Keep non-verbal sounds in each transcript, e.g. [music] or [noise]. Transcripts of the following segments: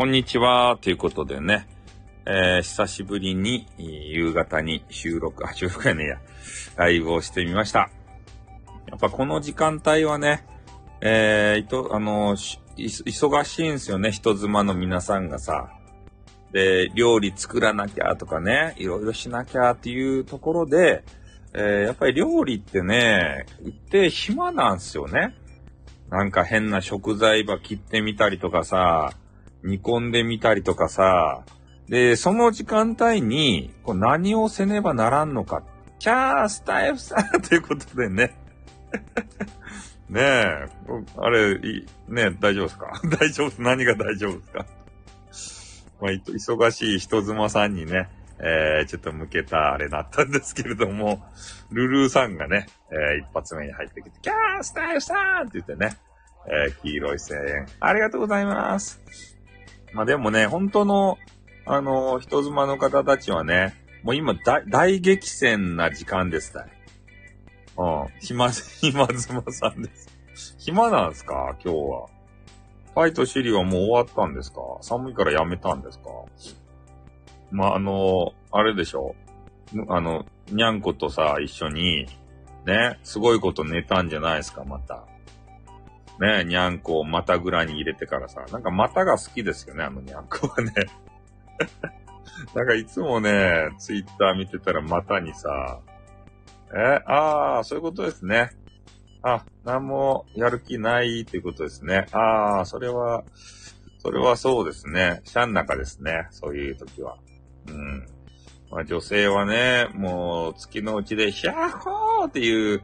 こんにちは。ということでね、えー、久しぶりに夕方に収録、[laughs] あ、収録やねや、ライブをしてみました。やっぱこの時間帯はね、えー、いと、あの、忙しいんですよね、人妻の皆さんがさ。で、料理作らなきゃとかね、いろいろしなきゃっていうところで、えー、やっぱり料理ってね、一定暇なんですよね。なんか変な食材ば切ってみたりとかさ、煮込んでみたりとかさ、で、その時間帯に、こう何をせねばならんのか。キャースタイフさん。[laughs] ということでね。[laughs] ねえ、あれ、いね大丈夫ですか？[laughs] 大丈夫？何が大丈夫ですか？まあ、忙しい人妻さんにね、えー、ちょっと向けたあれだったんですけれども、ルルーさんがね、えー、一発目に入ってきて、キャースタイルさんって言ってね、えー、黄色い声援、ありがとうございます。まあでもね、本当の、あの、人妻の方たちはね、もう今大、大激戦な時間ですたい。うん。暇、[laughs] 暇妻さんです。暇なんすか？今日は。ファイトシリはもう終わったんですか？寒いからやめたんですか？まあ、あの、あれでしょあの、にゃんことさ、一緒に、ね、すごいこと寝たんじゃないですか、また。ね、にゃんこを股ぐらに入れてからさ、なんか股が好きですよね、あのにゃんこはね。[laughs] なんかいつもね、ツイッター見てたら股にさ、え、ああ、そういうことですね。あ、なんもやる気ないっていうことですね。ああ、それは、それはそうですね。シャン中ですね。そういう時は。うん。まあ女性はね、もう月のうちでヒャッホーっていう、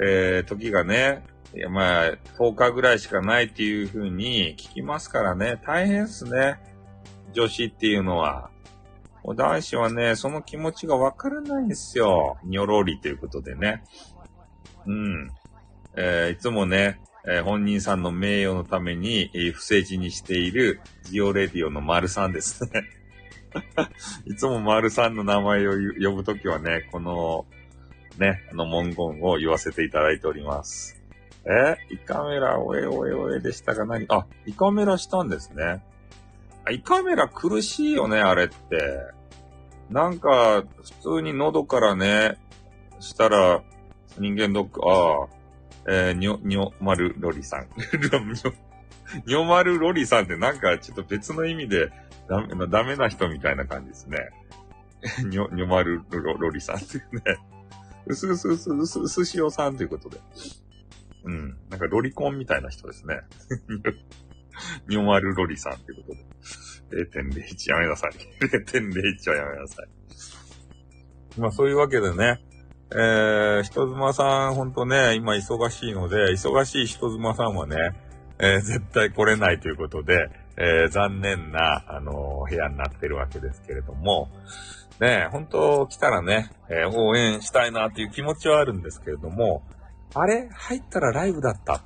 えー、時がね、いや、まあ、10日ぐらいしかないっていう風に聞きますからね、大変っすね。女子っていうのは。男子はね、その気持ちがわからないんですよ。にょろりということでね。うん。えー、いつもね、えー、本人さんの名誉のために、えー、不正字にしているジオレディオの丸さんですね。[laughs] いつも丸さんの名前を呼ぶときはね、この、ね、あの文言を言わせていただいております。えイカメラ、おえおえおえでしたが何？あ、イカメラしたんですね。あイカメラ苦しいよね、あれって。なんか、普通に喉からね、したら、人間ドック、ああ、えー、にょ、にょまるロリさん。[laughs] にょまるロリさんってなんかちょっと別の意味でダメダメな人みたいな感じですね。[laughs] にょ、にょまるロロリさんっていうね。うすうすうすうすうすしおさんということで。うん。なんかロリコンみたいな人ですね。にょまるロリさんということで。0.01やめなさい。0.01はやめなさい。[laughs] まあそういうわけでね、えー、人妻さんほんとね、今忙しいので、忙しい人妻さんはね、えー、絶対来れないということで、えー、残念な、あのー、部屋になってるわけですけれども、ね、本当来たらね、えー、応援したいなっていう気持ちはあるんですけれども、あれ？入ったらライブだった。あ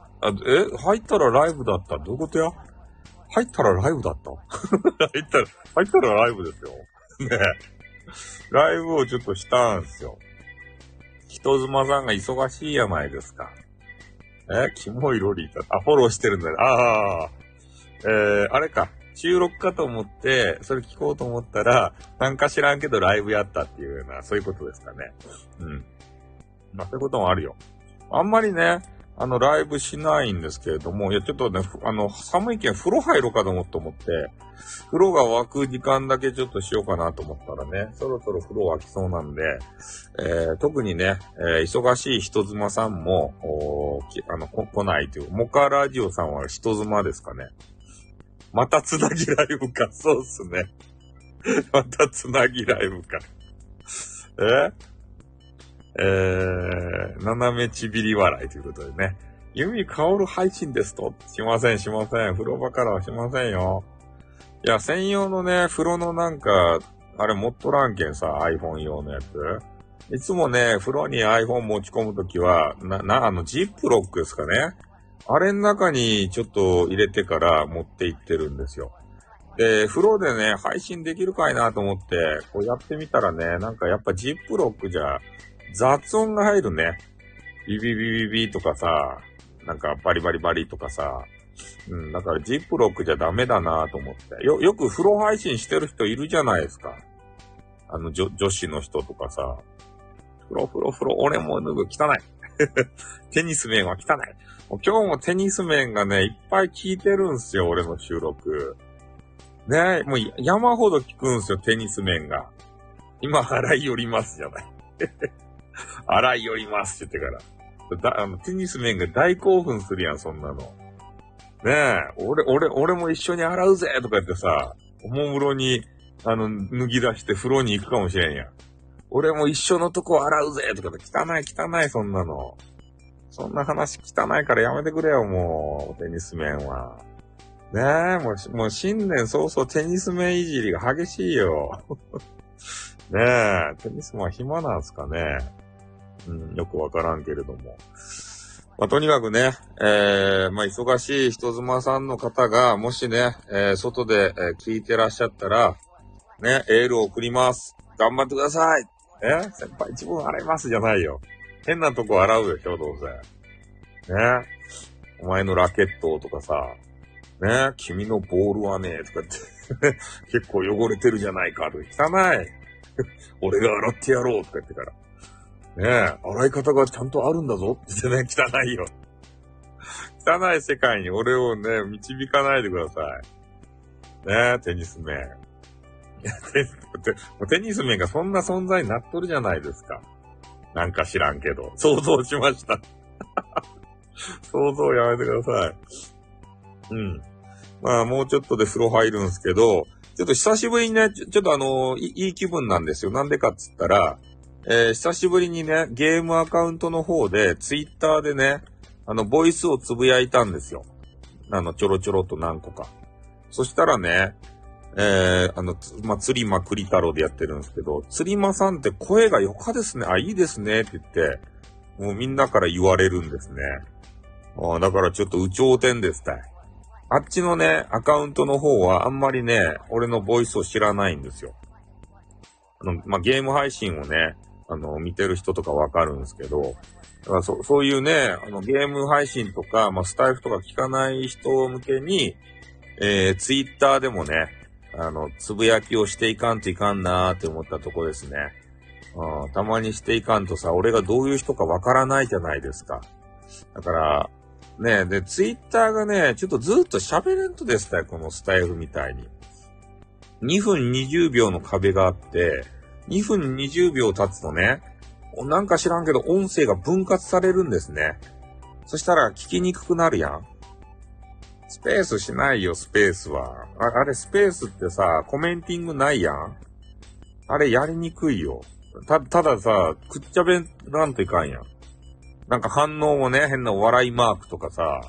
え？入ったらライブだった。どういうことや？入ったらライブだった？[laughs] 入ったら、入ったらライブですよ。[laughs] ねライブをちょっとしたんすよ。人妻さんが忙しいやないですか。え？キモいロリーだ。あ、フォローしてるんだよ。ああ。えー、あれか。収録かと思って、それ聞こうと思ったら、なんか知らんけどライブやったっていうような、そういうことですかね。うん。まあ、そういうこともあるよ。あんまりね、あの、ライブしないんですけれども、いや、ちょっとね、あの、寒いけん風呂入ろうかと思って、風呂が沸く時間だけちょっとしようかなと思ったらね、そろそろ風呂沸きそうなんで、えー、特にね、えー、忙しい人妻さんも、あの、来ないという、モカラジオさんは人妻ですかね。またつなぎライブか、そうっすね。またつなぎライブか。ええー、斜めちびり笑いということでね。弓香る配信ですと。しません、しません。風呂場からはしませんよ。いや、専用のね、風呂のなんか、あれ持っとらんけんさ、iPhone 用のやつ。いつもね、風呂に iPhone 持ち込むときは、な、な、あの、ジップロックですかね。あれの中にちょっと入れてから持って行ってるんですよ。で、風呂でね、配信できるかいなと思って、こうやってみたらね、なんかやっぱジップロックじゃ雑音が入るね。ビビビビビとかさ、なんかバリバリバリとかさ、うん、だからジップロックじゃダメだなと思って。よ、よく風呂配信してる人いるじゃないですか。あの、女、女子の人とかさ。風呂風呂風呂、俺も脱ぐ、汚い。[laughs] テニス面は汚い。もう今日もテニス面がね、いっぱい聞いてるんすよ、俺の収録。ねもう山ほど聞くんすよ、テニス面が。今、洗い寄りますじゃない。[laughs] 洗い寄りますって言ってから。だあの、テニス面が大興奮するやん、そんなの。ねえ、俺、俺、俺も一緒に洗うぜとか言ってさ、おもむろに、あの、脱ぎ出して風呂に行くかもしれんやん。俺も一緒のとこ洗うぜとかって汚い汚いそんなの。そんな話汚いからやめてくれよ、もう、テニス面は。ねえ、もう、もう新年早々テニス面いじりが激しいよ。ねえ、テニスマン暇なんすかね。うん、よくわからんけれども。まあ、とにかくね、えー、まあ、忙しい人妻さんの方が、もしね、えー、外で、えー、聞いてらっしゃったら、ね、エールを送ります。頑張ってくださいえ先輩自分洗いますじゃないよ。変なとこ洗うでしょ、どうせ。ねお前のラケットとかさ、ね君のボールはね、とかって [laughs] 結構汚れてるじゃないか、と汚い。[laughs] 俺が洗ってやろうとか言ってから。ねえ、洗い方がちゃんとあるんだぞって言ってね、汚いよ。汚い世界に俺をね、導かないでください。ねえ、テニス面。いや、テテニス面がそんな存在になっとるじゃないですか。なんか知らんけど。想像しました。[laughs] 想像やめてください。うん。まあ、もうちょっとで風呂入るんすけど、ちょっと久しぶりにね、ちょちょっとあのい、いい気分なんですよ。なんでかっつったら、えー、久しぶりにね、ゲームアカウントの方で、ツイッターでね、あの、ボイスをつぶやいたんですよ。あの、ちょろちょろと何個か。そしたらね、えー、あの、まあ、釣りまくり太郎でやってるんですけど、釣りまさんって声がよかですね。あ、いいですね。って言って、もうみんなから言われるんですね。ああだからちょっと有頂天ですたい。あっちのね、アカウントの方はあんまりね、俺のボイスを知らないんですよ。あの、まあ、ゲーム配信をね、あの、見てる人とかわかるんですけど、だからそそういうね、あの、ゲーム配信とか、まあ、スタイフとか聞かない人向けに、えー、ツイッターでもね、あの、つぶやきをしていかんといかんなーって思ったとこですね。うん、たまにしていかんとさ、俺がどういう人かわからないじゃないですか。だから、ねで、ツイッターがね、ちょっとずっと喋れんとですね、このスタイルみたいに。2分20秒の壁があって、2分20秒経つとね、なんか知らんけど音声が分割されるんですね。そしたら聞きにくくなるやん。スペースしないよ、スペースは。ああれ、スペースってさ、コメンティングないやん。あれ、やりにくいよ。た、たださ、くっちゃべらんといかんやん。なんか反応もね、変なお笑いマークとかさ、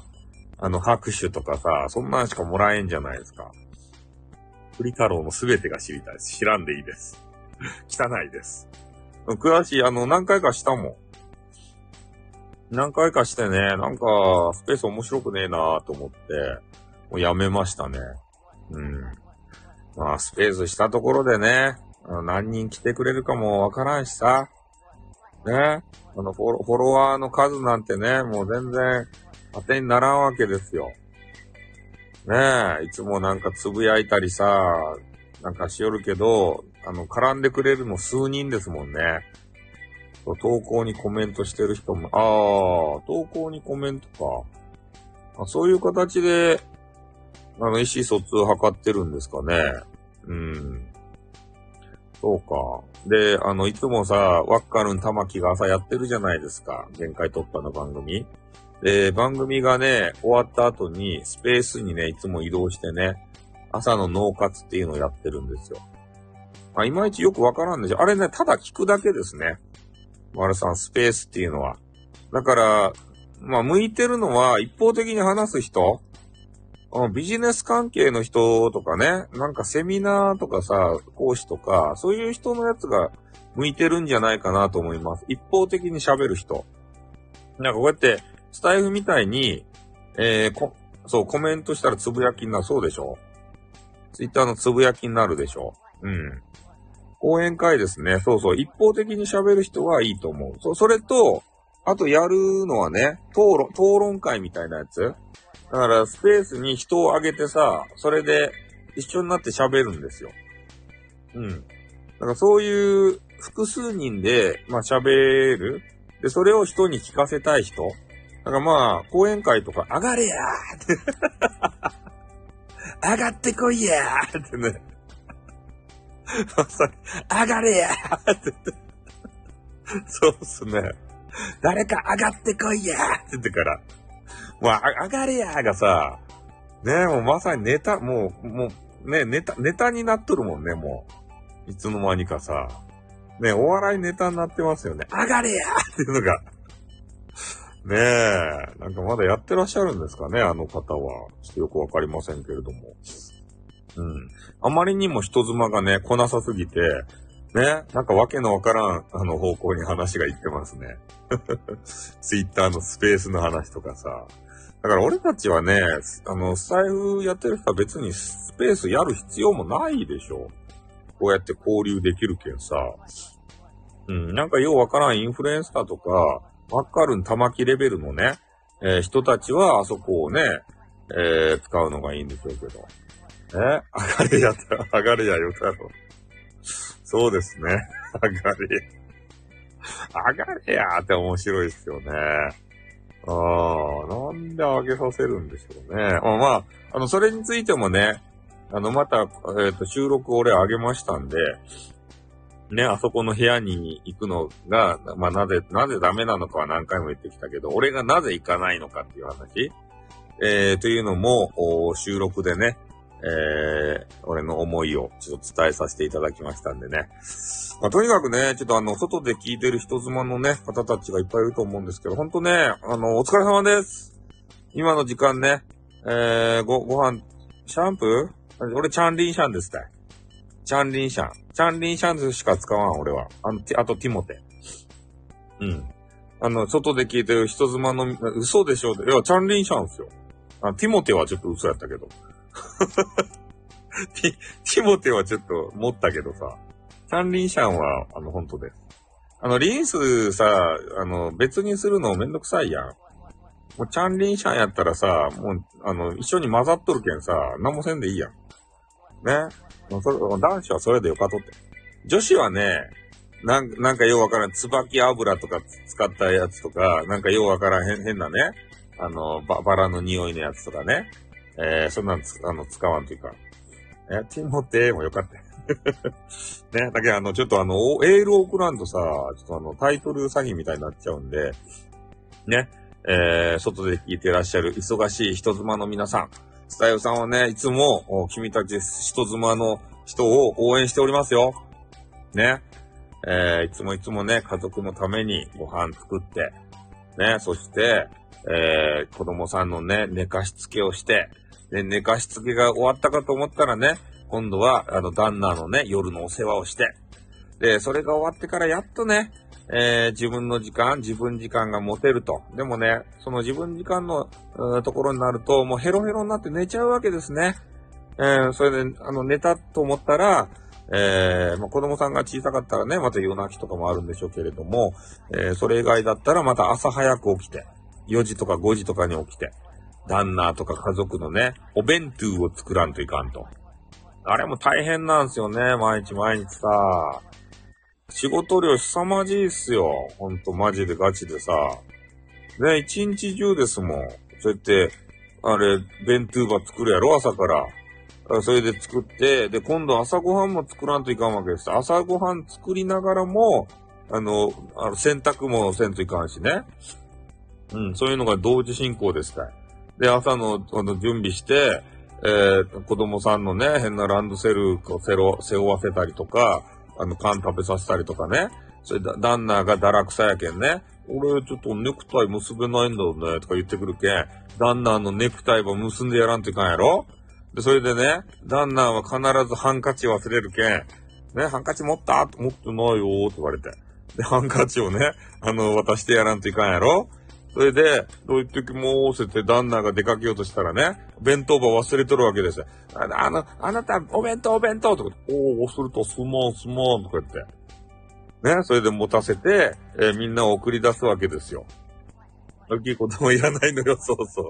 あの拍手とかさ、そんなんしかもらえんじゃないですか。栗太郎のすべてが知りたいです。知らんでいいです。[laughs] 汚いです。詳しい、あの、何回かしたもん。何回かしてね、なんか、スペース面白くねえなーと思って、もうやめましたね。うん。まあ、スペースしたところでね、何人来てくれるかもわからんしさ。ね。あのフォロ、フォロワーの数なんてね、もう全然当てにならんわけですよ。ねえ、いつもなんかつぶやいたりさ、なんかしよるけど、あの、絡んでくれるの数人ですもんね。投稿にコメントしてる人も、ああ、投稿にコメントか。あそういう形で、あの、意思疎通を図ってるんですかね。うん。そうか。で、あの、いつもさ、ワッカルン玉木が朝やってるじゃないですか。限界突破の番組。で、番組がね、終わった後に、スペースにね、いつも移動してね、朝の脳活っていうのをやってるんですよ。まあ、いまいちよくわからんでしょ。あれね、ただ聞くだけですね。丸さん、スペースっていうのは。だから、まあ、向いてるのは、一方的に話す人ビジネス関係の人とかね、なんかセミナーとかさ、講師とか、そういう人のやつが向いてるんじゃないかなと思います。一方的に喋る人。なんかこうやって、スタイフみたいに、えー、こ、そう、コメントしたらつぶやきになる、そうでしょツイッターのつぶやきになるでしょうん。講演会ですね。そうそう。一方的に喋る人はいいと思う。そ、それと、あとやるのはね、討論、討論会みたいなやつ。だからスペースに人をあげてさ、それで一緒になって喋るんですよ。うん。だからそういう複数人で、まあ喋る。で、それを人に聞かせたい人。だからまあ、講演会とか、上がれやーって [laughs] 上がってこいやーってね。[laughs] 上がれやーってそうっすね。誰か上がってこいやーって言ってから。もう、上がれやーがさ、ねもうまさにネタ、もう、もう、ねネタ、ネタになっとるもんね、もう。いつの間にかさ。ねお笑いネタになってますよね。上がれやーっていうのが。ねえ、なんかまだやってらっしゃるんですかね、あの方は。ちょっとよくわかりませんけれども。うん。あまりにも人妻がね、来なさすぎて、ね、なんかわけのわからん、あの方向に話がいってますね。[laughs] ツイッターのスペースの話とかさ。だから俺たちはね、あの、スタイフやってる人は別にスペースやる必要もないでしょ。こうやって交流できるけんさ。うん、なんかようわからんインフルエンサーとか、わかるん玉木レベルのね、えー、人たちはあそこをね、えー、使うのがいいんでしょうけど。え上がれやった、上がれやよ太郎。そうですね。[laughs] 上がれ。上がれやーって面白いですよね。ああ、なんで上げさせるんでしょうね。まあ、まあ、あの、それについてもね、あの、また、えっ、ー、と、収録俺上げましたんで、ね、あそこの部屋に行くのが、まあ、なぜ、なぜダメなのかは何回も言ってきたけど、俺がなぜ行かないのかっていう話、えー、というのも、収録でね、えー、俺の思いをちょっと伝えさせていただきましたんでね。まあ、とにかくね、ちょっとあの、外で聞いてる人妻のね、方たちがいっぱいいると思うんですけど、ほんとね、あの、お疲れ様です。今の時間ね、えー、ご、ご飯、シャンプー？俺、チャンリンシャンですたい。チャンリンシャン。チャンリンシャンズしか使わん、俺は。あの、あと、ティモテ。うん。あの、外で聞いてる人妻の、嘘でしょいや、チャンリンシャンですよ。あティモテはちょっと嘘やったけど。[laughs] ティ、ティモテはちょっと持ったけどさ、チャンリンシャンは、あの、本当です。あの、リンスさ、あの、別にするのめんどくさいやん。もう、チャンリンシャンやったらさ、もう、あの、一緒に混ざっとるけんさ、何もせんでいいやん。ね。もうそれ男子はそれでよかとって。女子はね、なん、なんかようわからん、椿油とか使ったやつとか、なんかようわからん変、変なね、あの、ババラの匂いのやつとかね。えー、そんなんつ、あの、使わんというか。え、ティモテーもよかった。[laughs] ね、だけどあの、ちょっとあの、エールを送らんとさ、ちょっとあの、タイトル詐欺みたいになっちゃうんで、ね、えー、外で聞いてらっしゃる忙しい人妻の皆さん、スタイルさんはね、いつも、君たち人妻の人を応援しておりますよ。ね。えー、いつもいつもね、家族のためにご飯作って、ね、そして、えー、子供さんのね、寝かしつけをして、で、寝かしつけが終わったかと思ったらね、今度は、あの、旦那のね、夜のお世話をして、で、それが終わってからやっとね、えー、自分の時間、自分時間が持てると。でもね、その自分時間の、ところになると、もうヘロヘロになって寝ちゃうわけですね。えー、それで、あの、寝たと思ったら、えー、まあ、子供さんが小さかったらね、また夜泣きとかもあるんでしょうけれども、えー、それ以外だったらまた朝早く起きて、4時とか5時とかに起きて、旦那とか家族のね、お弁当を作らんといかんと。あれも大変なんですよね、毎日毎日さ。仕事量凄まじいっすよ。ほんと、マジでガチでさ。ね、一日中ですもん。そうやって、あれ、弁当ば作るやろ、朝から。それで作って、で、今度朝ごはんも作らんといかんわけです。朝ごはん作りながらも、あの、あの洗濯もせんといかんしね。うん、そういうのが同時進行ですからで、朝の、あの、準備して、えー、子供さんのね、変なランドセルを背負わせたりとか、あの、缶食べさせたりとかね。それで、旦那が堕落さやけんね。俺、ちょっとネクタイ結べないんだよね、とか言ってくるけん。旦那のネクタイは結んでやらんといかんやろで、それでね、旦那は必ずハンカチ忘れるけん。ね、ハンカチ持った？持ってないよって言われて。で、ハンカチをね、あの、渡してやらんといかんやろそれで、どう言ってきもーせて旦那が出かけようとしたらね、弁当箱忘れとるわけですよ。あの、あ、なた、お弁当お弁当とか、おー、忘れた、すまんすまんとか言って。ね、それで持たせて、えーみんなを送り出すわけですよ。大きい子供いらないのよ、そうそ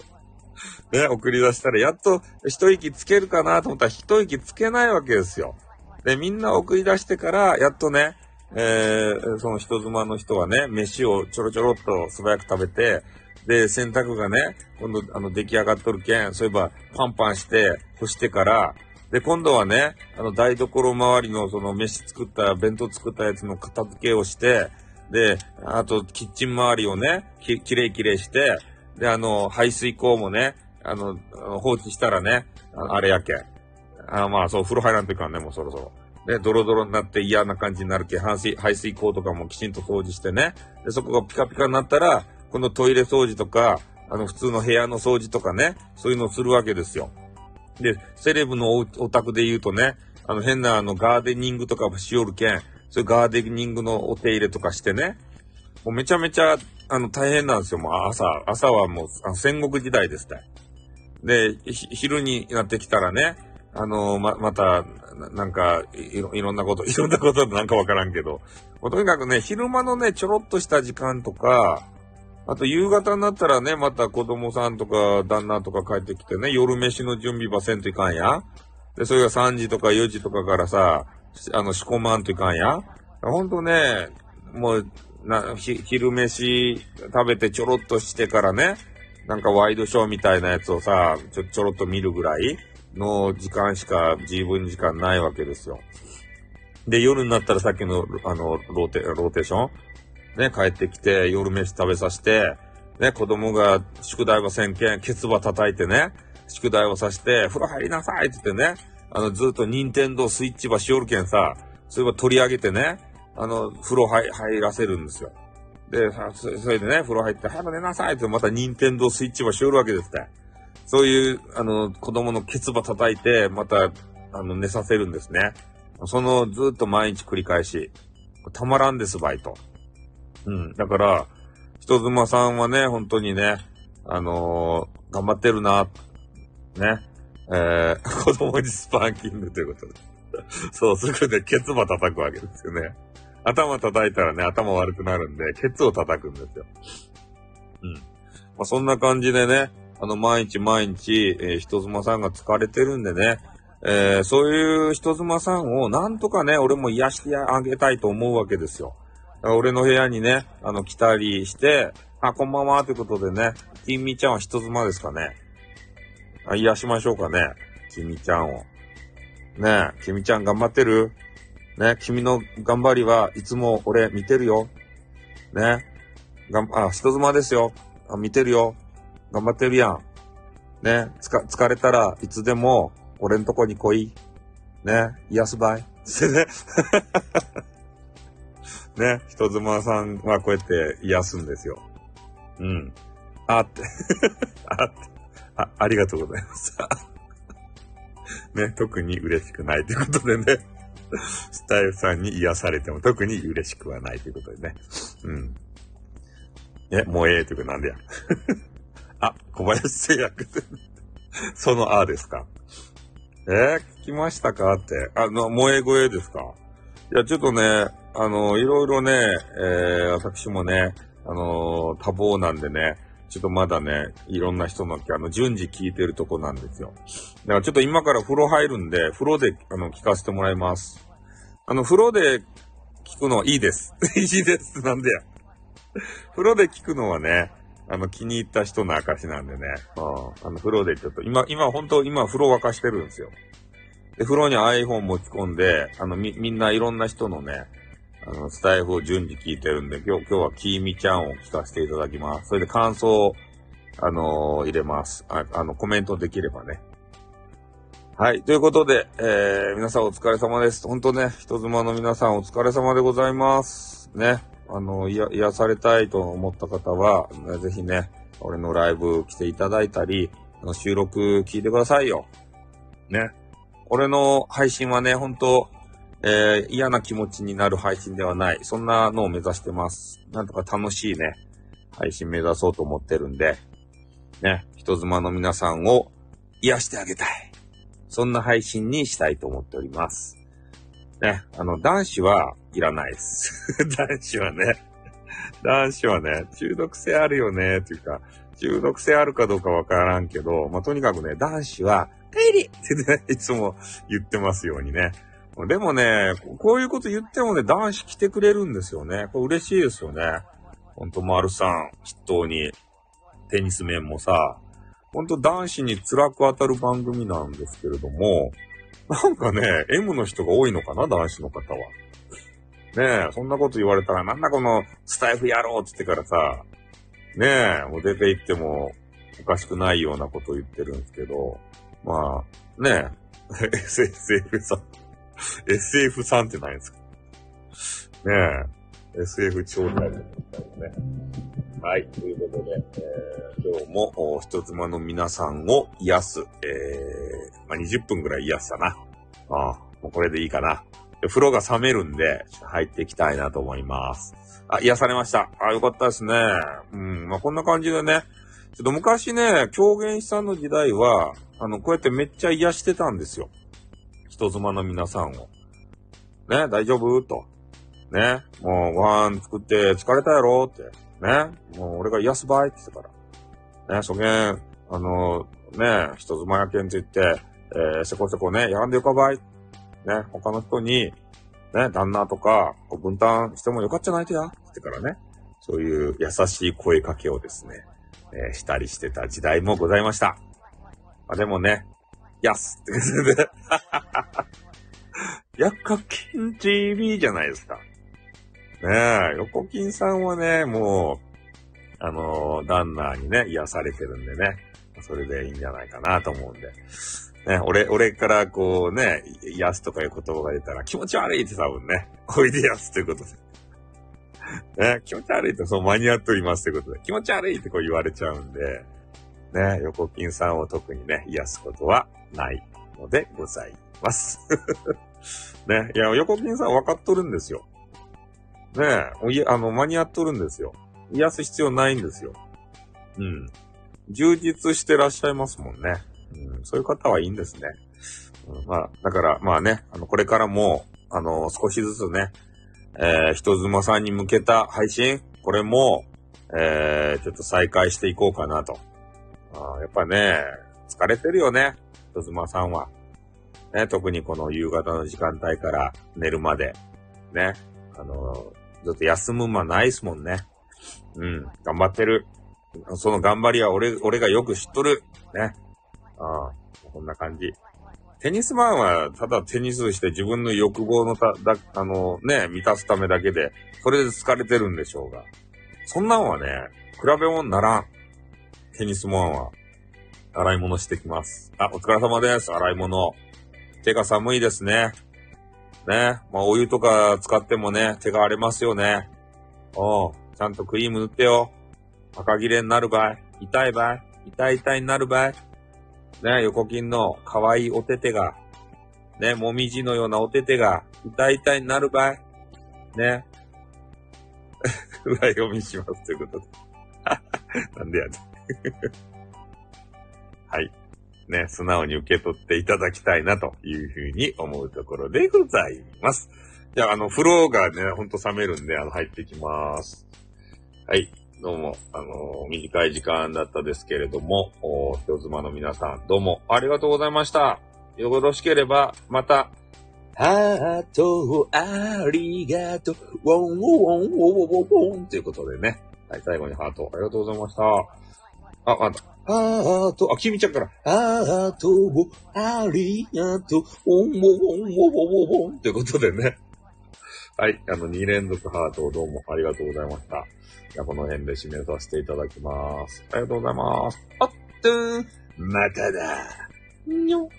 う。ね、送り出したら、やっと一息つけるかなと思ったら一息つけないわけですよ。で、みんな送り出してから、やっとね、えー、その人妻の人はね、飯をちょろちょろっと素早く食べて、で、洗濯がね、今度、あの、出来上がっとるけん、そういえば、パンパンして、干してから、で、今度はね、あの、台所周りの、その、飯作った、弁当作ったやつの片付けをして、で、あと、キッチン周りをね、き、きれいきれいして、で、あの、排水口もね、あの、放置したらね、ああれやけん。あまあ、そう、風呂入らんといかんね、もうそろそろ。で、ドロドロになって嫌な感じになるけ、排水、排水口とかもきちんと掃除してね。で、そこがピカピカになったら、このトイレ掃除とか、あの、普通の部屋の掃除とかね、そういうのをするわけですよ。で、セレブのおお宅で言うとね、あの、変なあの、ガーデニングとかもしよるけん、そういうガーデニングのお手入れとかしてね、もうめちゃめちゃ、あの、大変なんですよ。もう朝、朝はもう、あの戦国時代ですね。で、昼になってきたらね、あのま、また、ななんかいろ、いろんなこと、[laughs] いろんなことなんかわからんけど、もうとにかくね、昼間のね、ちょろっとした時間とか、あと夕方になったらね、また子供さんとか旦那とか帰ってきてね、夜飯の準備ばせんといかんや。で、それが3時とか4時とかからさ、あの、仕込まんといかんや。ほんとね、もう、な、昼飯食べてちょろっとしてからね、なんかワイドショーみたいなやつをさ、ちょ、ちょろっと見るぐらいの時間しか自分時間ないわけですよ。で、夜になったらさっきの、あの、ローテ、ローテーション？ね、帰ってきて、夜飯食べさせて、ね、子供が宿題はせんけん、ケツバ叩いてね、宿題をさして、風呂入りなさいって言ってね、あの、ずっと任天堂スイッチばしおるけんさ、そういえば取り上げてね、あの、風呂入入らせるんですよ。で、それでね、風呂入って、早く寝なさいってまた任天堂スイッチばしおるわけですね。そういう、あの、子供のケツバ叩いて、また、あの、寝させるんですね。その、ずっと毎日繰り返し。たまらんです、バイト。うん。だから、人妻さんはね、本当にね、あのー頑張ってるな、ね。えー、[laughs] 子供にスパンキングということで。[laughs] そう、すぐでケツバ叩くわけですよね。頭叩いたらね、頭悪くなるんで、ケツを叩くんですよ。うん。まあ、そんな感じでね、あの、毎日毎日、えー人妻さんが疲れてるんでね、えーそういう人妻さんをなんとかね、俺も癒してあげたいと思うわけですよ。俺の部屋にね、あの、来たりして、あ、こんばんは、ということでね、きみちゃんは人妻ですかね。あ癒しましょうかね、きみちゃんを。ねえ、きみちゃん頑張ってる？ね、君の頑張りはいつも俺見てるよ。ね。がん、あ、人妻ですよ。あ、見てるよ。頑張ってるやん。ね。つか、疲れたらいつでも俺んとこに来い。ね。癒すばい。ってね。ね。人妻さんはこうやって癒すんですよ。うん。あって。[laughs] あって。あ、ありがとうございます。[laughs] ね。特に嬉しくないということでね。スタイフさんに癒されても特に嬉しくはないということでね。うん。え、もうええということなんでや。あ、小林製薬って。[laughs] そのあですか。えー聞きましたかって。あの、萌え声ですかいや、ちょっとね、あの、いろいろね、えー、私もね、あの、多忙なんでね、ちょっとまだね、いろんな人の、あの、順次聞いてるとこなんですよ。だからちょっと今から風呂入るんで、風呂で、あの、聞かせてもらいます。あの、風呂で聞くのはいいです。[laughs] いいです。なんでや。風呂で聞くのはね、あの、気に入った人の証なんでね。うん。あの、風呂でちょっと、今、今、本当今、風呂沸かしてるんですよ。で、風呂に iPhone 持ち込んで、あの、み、みんないろんな人のね、あの、スタイフを順次聞いてるんで、今日、今日はきーみちゃんを聞かせていただきます。それで感想を、あのー入れます。あ、あの、コメントできればね。はい。ということで、えー、皆さんお疲れ様です。本当ね、人妻の皆さんお疲れ様でございます。ね。あの、いや、癒されたいと思った方は、ぜひね、俺のライブ来ていただいたり、あの収録聞いてくださいよ。ね。俺の配信はね、本当えー嫌な気持ちになる配信ではない。そんなのを目指してます。なんとか楽しいね、配信目指そうと思ってるんで、ね、人妻の皆さんを癒してあげたい。そんな配信にしたいと思っております。ね、あの、男子はいらないです。[laughs] 男子はね、男子はね、中毒性あるよね、っていうか、中毒性あるかどうかわからんけど、まあ、とにかくね、男子は、帰りってね、いつも言ってますようにね。でもね、こういうこと言ってもね、男子来てくれるんですよね。これ嬉しいですよね。ほんと、丸さん、筆頭に、テニス面もさ、ほんと男子に辛く当たる番組なんですけれども、なんかね、M の人が多いのかな、男子の方は。ねえ、そんなこと言われたら、なんだこのスタイフやろうって言ってからさ、ねえ、もう出て行ってもおかしくないようなことを言ってるんですけど、まあ、ねえ、[laughs] SF さん、SF さんって何ですかねえ、SF 超大みたいなね。はい。ということで、えー、今日も、人妻の皆さんを癒す、えー、まあ、20分ぐらい癒したな。ああ、もうこれでいいかな。風呂が冷めるんで、入っていきたいなと思います。あ、癒されました。あ、よかったですね。うん、まあ、こんな感じでね。ちょっと昔ね、狂言師さんの時代は、あの、こうやってめっちゃ癒してたんですよ。人妻の皆さんを。ね、大丈夫？と。ね、もうご飯作って疲れたやろって。ね。もう俺が癒す場合って言ってから。ね、そげん、あの、ね、人妻やけんって言って、えー、せこせこね、やらんでよかばい。ね、他の人に、ね、旦那とか、こう分担してもよかっちゃないとや。って言ってからね、そういう優しい声かけをですね、えー、したりしてた時代もございました。まあ、でもね、やすってことで、[laughs] やっかきん TV じゃないですか。ねえ、横金さんはね、もう、あのー、旦那にね、癒されてるんでね、それでいいんじゃないかなと思うんで。ね、俺、俺からこうね、癒すとかいう言葉が出たら気持ち悪いって多分ね、おいでやすということで。ね、気持ち悪いってそう間に合っておりますということで、気持ち悪いってこう言われちゃうんで、ね、横金さんを特にね、癒すことはないのでございます。[laughs] ね、いや、横金さん分かっとるんですよ。ねえ、いあの、間に合っとるんですよ。癒す必要ないんですよ。うん。充実してらっしゃいますもんね。うん、そういう方はいいんですね。うん、まあ、だから、まあね、あの、これからも、あの、少しずつね、えー、人妻さんに向けた配信、これも、えー、ちょっと再開していこうかなと。あやっぱね、疲れてるよね、人妻さんは。ね、特にこの夕方の時間帯から寝るまで。ね、あのずっと休む間ないっすもんね。うん、頑張ってる。その頑張りは俺、俺がよく知っとる。ね。ああ、こんな感じ。テニスマンはただテニスして自分の欲望のた、だ、あのね、満たすためだけで、それで疲れてるんでしょうが。そんなんはね、比べ物ならん。テニスマンは。洗い物してきます。あ、お疲れ様です。洗い物。手が寒いですね。ね。まあ、お湯とか使ってもね、手が荒れますよね。おう、ちゃんとクリーム塗ってよ。赤切れになる場合、痛い場合、痛い痛いになる場合、ね、横筋の可愛いお手手が、ね、もみじのようなお手手が、痛い痛いになる場合、ね、[laughs] 裏読みしますということで。[laughs] なんでやねん [laughs] はい。ね、素直に受け取っていただきたいなというふうに思うところでございます。じゃあ、あの、風呂がね、ほんと冷めるんで、あの、入ってきます。はい。どうも、あの、短い時間だったですけれども、お人妻の皆さん、どうもありがとうございました。よろしければ、また、ハートありがとう、ウォンウォンウォンウォンウォンということでね。はい、最後にハートありがとうございました。あ、また。あーと、あ、君ちゃんから、あーと、ありがとう、おんもおんもおんもおんってことでね。はい、あの、2連続ハートをどうもありがとうございました。じゃ、この辺で締めさせていただきます。ありがとうございます。あっとーん、まただ。にょ。